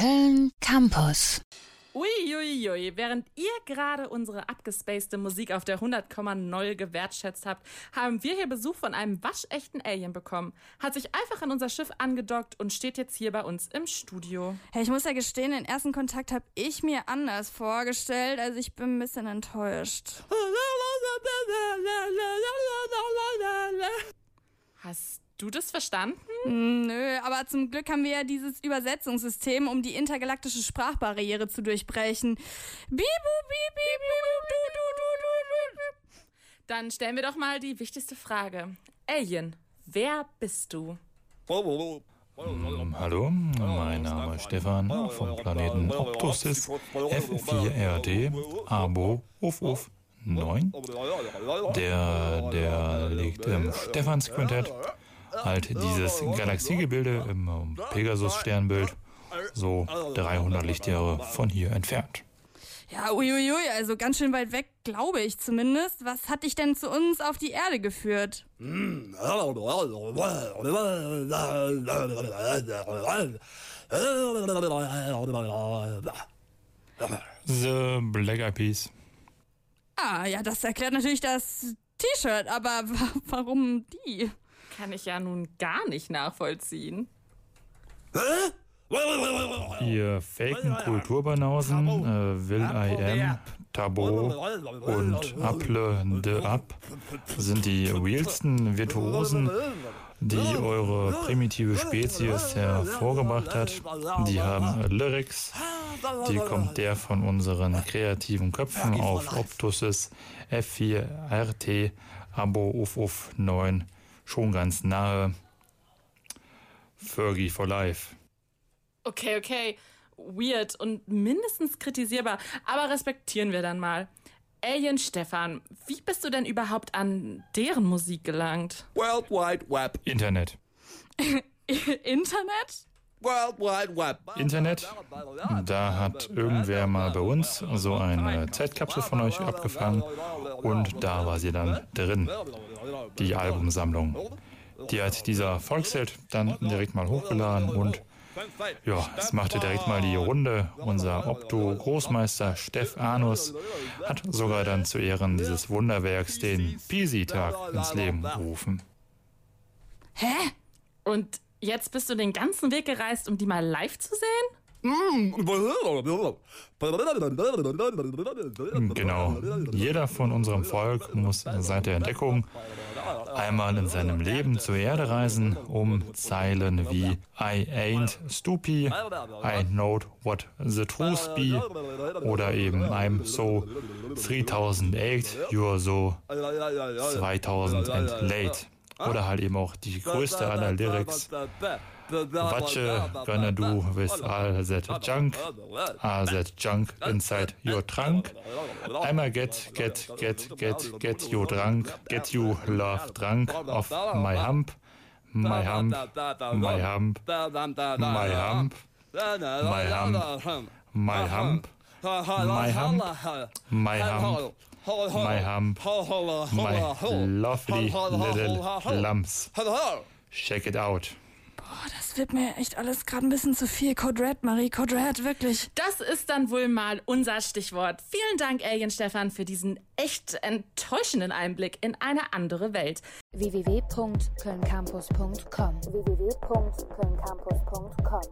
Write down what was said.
Köln Campus. Uiuiui, während ihr gerade unsere abgespacede Musik auf der 100,0 gewertschätzt habt, haben wir hier Besuch von einem waschechten Alien bekommen. Hat sich einfach an unser Schiff angedockt und steht jetzt hier bei uns im Studio. Hey, ich muss ja gestehen, den ersten Kontakt habe ich mir anders vorgestellt, also ich bin ein bisschen enttäuscht. Hast du das verstanden? Nö, aber zum Glück haben wir ja dieses Übersetzungssystem, um die intergalaktische Sprachbarriere zu durchbrechen. Bibu, bibi, bibu, du, du, du, du, du. Dann stellen wir doch mal die wichtigste Frage. Alien, wer bist du? Hm, Hallo, mein Name ist Stefan vom Planeten Optosis F4RD Abo Uff Uff 9. Der, der liegt im Stephansquintett, halt dieses Galaxiegebilde im Pegasus-Sternbild, so 300 Lichtjahre von hier entfernt. Ja, uiuiui, also ganz schön weit weg, glaube ich zumindest. Was hat dich denn zu uns auf die Erde geführt? The Black Eyed Peas. Ah, ja, das erklärt natürlich das T-Shirt, aber wa- warum die? Kann ich ja nun gar nicht nachvollziehen. Ihr faken Kulturbanausen, äh, Will I Am, Tabo und Apple de Up sind die realsten Virtuosen, die eure primitive Spezies hervorgebracht hat. Die haben Lyrics, die kommt der von unseren kreativen Köpfen auf Optuses F4RT Abo Uff Uff 9 schon ganz nahe. Fergie for Life. Okay, okay. Weird und mindestens kritisierbar, aber respektieren wir dann mal. Alien Stefan, wie bist du denn überhaupt an deren Musik gelangt? World Wide Web. Internet. Internet? Internet, da hat irgendwer mal bei uns so eine Zeitkapsel von euch abgefangen und da war sie dann drin, die Albumsammlung. Die hat dieser Volksheld dann direkt mal hochgeladen und ja, es machte direkt mal die Runde. Unser Opto-Großmeister Steff Anus hat sogar dann zu Ehren dieses Wunderwerks den Pisi-Tag ins Leben gerufen. Hä? Und jetzt bist du den ganzen Weg gereist, um die mal live zu sehen? Genau. Jeder von unserem Volk muss seit der Entdeckung einmal in seinem Leben zur Erde reisen, um Zeilen wie I ain't stupid, I know what the truth be oder eben I'm so 3008, you're so 2000 and late. Oder halt eben auch die größte aller Lyrics. Watsche gonna do with all that junk, all that junk inside your trunk. I'ma get, get, get, get, get your drunk, get you love drunk off my hump, my hump, my hump, my hump, my hump, my hump, my hump, my hump my hump, my lovely little lumps. Shake it out. Boah, das wird mir echt alles gerade ein bisschen zu viel. Codred, Marie, Codred, wirklich. Das ist dann wohl mal unser Stichwort. Vielen Dank, Alien Stefan, für diesen echt enttäuschenden Einblick in eine andere Welt. www.kölncampus.com www.kölncampus.com